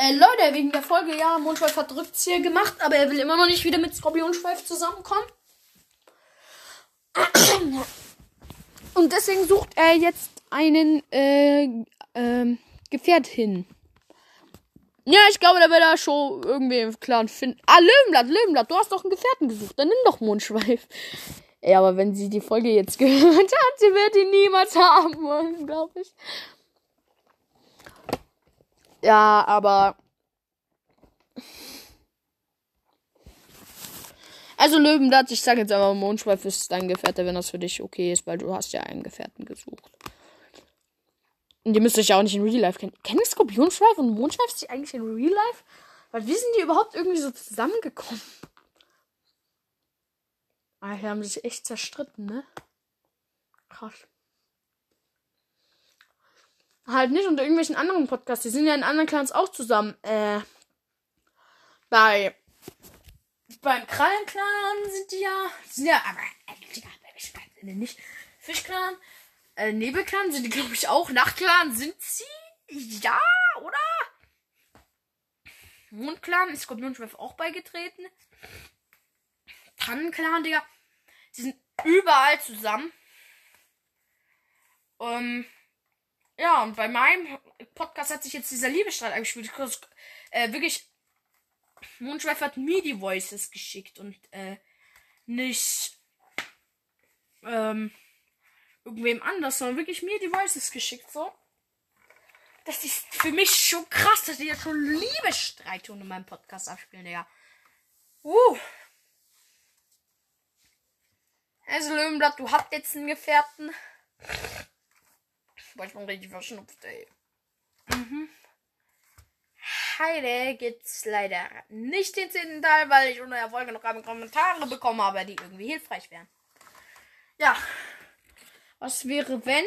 Äh, Leute, wegen der Folge, ja, Mondschweif hat Rückzieher gemacht, aber er will immer noch nicht wieder mit Skorpionschweif zusammenkommen. Und deswegen sucht er jetzt einen äh, ähm, Gefährtin. Ja, ich glaube, da wird er schon irgendwie im Clan finden. Ah, Löwenblatt, Löwenblatt, du hast doch einen Gefährten gesucht. Dann nimm doch Mondschweif. Ja, aber wenn sie die Folge jetzt gehört hat, sie wird ihn niemals haben wollen, glaube ich. Ja, aber. Also Löwenblatt, ich sage jetzt aber Mondschweif ist dein Gefährte, wenn das für dich okay ist, weil du hast ja einen Gefährten gesucht. Und ihr müsst euch ja auch nicht in Real Life kennen. Kennen Skorpionschweif und Mondschweif sich eigentlich in Real Life? Weil wie sind die überhaupt irgendwie so zusammengekommen? Ah, die haben sich echt zerstritten, ne? Krass. Halt nicht unter irgendwelchen anderen Podcasts. Die sind ja in anderen Clans auch zusammen. Äh, bei beim Krallenclan sind die ja, sind ja, aber äh, nicht Fischclan, äh, Nebelclan sind die glaube ich auch. Nachtclan sind sie, ja, oder? Mondclan ist Skorpionschweif auch beigetreten. Tannenclan, Digga. Die sind überall zusammen. Ähm, ja, und bei meinem Podcast hat sich jetzt dieser Liebesstreit eingespielt. Äh, wirklich, Mondschweif hat mir die Voices geschickt und äh, nicht ähm, irgendwem anders, sondern wirklich mir die Voices geschickt, so. Das ist für mich schon krass, dass die jetzt schon Liebesstreitungen in meinem Podcast abspielen, Digga. Uh. Also Löwenblatt, du habt jetzt einen Gefährten. Boah, ich bin richtig verschnupft, ey. Mhm. Heide gibt's leider nicht den zehnten Teil, weil ich unter der Folge noch keine Kommentare bekommen habe, die irgendwie hilfreich wären. Ja. Was wäre, wenn.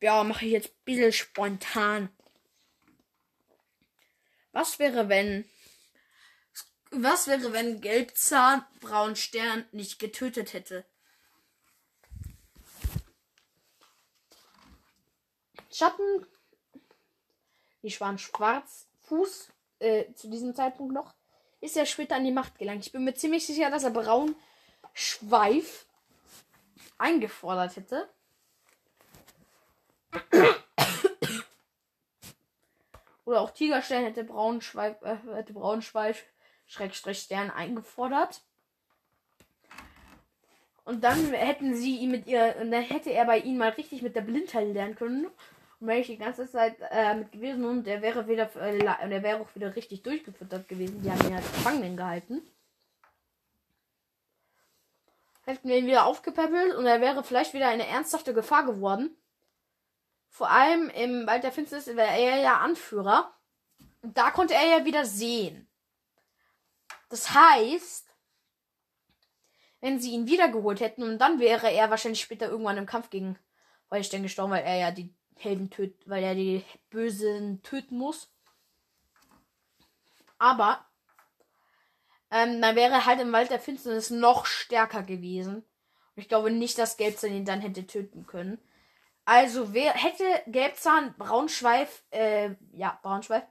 Ja, mache ich jetzt ein bisschen spontan. Was wäre, wenn. Was wäre, wenn Gelbzahn Braunstern nicht getötet hätte? Schatten. Die waren schwarz. Fuß äh, zu diesem Zeitpunkt noch. Ist er später an die Macht gelangt. Ich bin mir ziemlich sicher, dass er Braunschweif eingefordert hätte. Oder auch Tigerstern hätte Braunschweif, äh, hätte Braunschweif Schrägstrich Stern eingefordert. Und dann hätten sie ihn mit ihr, und dann hätte er bei ihnen mal richtig mit der Blindheit lernen können. Wäre ich die ganze Zeit äh, mit gewesen und der wäre wieder, äh, der wäre auch wieder richtig durchgefüttert gewesen. Die haben ihn als Gefangenen gehalten. Hätten wir ihn wieder aufgepäppelt und er wäre vielleicht wieder eine ernsthafte Gefahr geworden. Vor allem im Wald der Finsternis wäre er ja Anführer. Und da konnte er ja wieder sehen. Das heißt, wenn sie ihn wiedergeholt hätten und dann wäre er wahrscheinlich später irgendwann im Kampf gegen Holstein gestorben, weil er ja die Helden tötet, weil er die Bösen töten muss. Aber ähm, dann wäre halt im Wald der Finsternis noch stärker gewesen. Und ich glaube nicht, dass Gelbzahn ihn dann hätte töten können. Also wer hätte Gelbzahn Braunschweif, äh, ja, Braunschweif,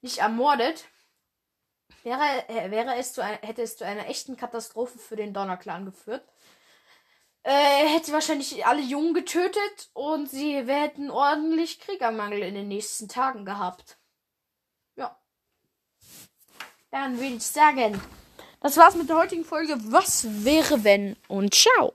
nicht ermordet, wäre, äh, wäre es zu hätte es zu einer echten Katastrophe für den Donnerclan geführt. Äh, hätte wahrscheinlich alle Jungen getötet und sie hätten ordentlich Kriegermangel in den nächsten Tagen gehabt. Ja. Dann würde ich sagen, das war's mit der heutigen Folge. Was wäre wenn? Und ciao.